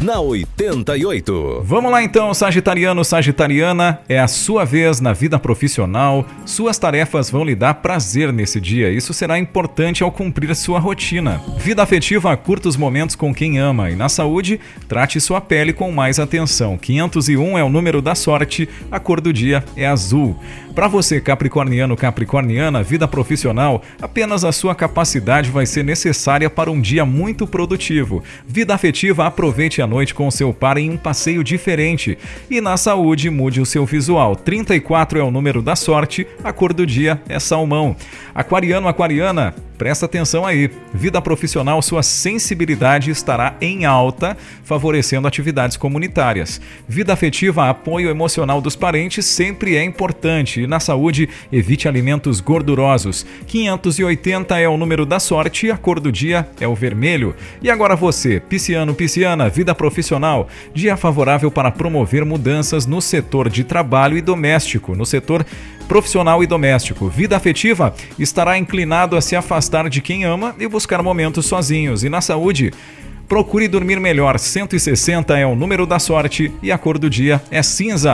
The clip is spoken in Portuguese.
na 88. Vamos lá então, Sagitariano, Sagitariana, é a sua vez na vida profissional. Suas tarefas vão lhe dar prazer nesse dia. Isso será importante ao cumprir sua rotina. Vida afetiva, curta os momentos com quem ama e na saúde, trate sua pele com mais atenção. 501 é o número da sorte, a cor do dia é azul. Para você, capricorniano, capricorniana, vida profissional, apenas a sua capacidade vai ser necessária para um dia muito produtivo. Vida afetiva, aproveite a noite com seu par em um passeio diferente. E na saúde, mude o seu visual. 34 é o número da sorte, a cor do dia é salmão. Aquariano, aquariana, Presta atenção aí. Vida profissional, sua sensibilidade estará em alta, favorecendo atividades comunitárias. Vida afetiva, apoio emocional dos parentes sempre é importante. E na saúde, evite alimentos gordurosos. 580 é o número da sorte a cor do dia é o vermelho. E agora você, pisciano, pisciana, vida profissional. Dia favorável para promover mudanças no setor de trabalho e doméstico. No setor profissional e doméstico. Vida afetiva estará inclinado a se afastar de quem ama e buscar momentos sozinhos. E na saúde, procure dormir melhor. 160 é o número da sorte e a cor do dia é cinza.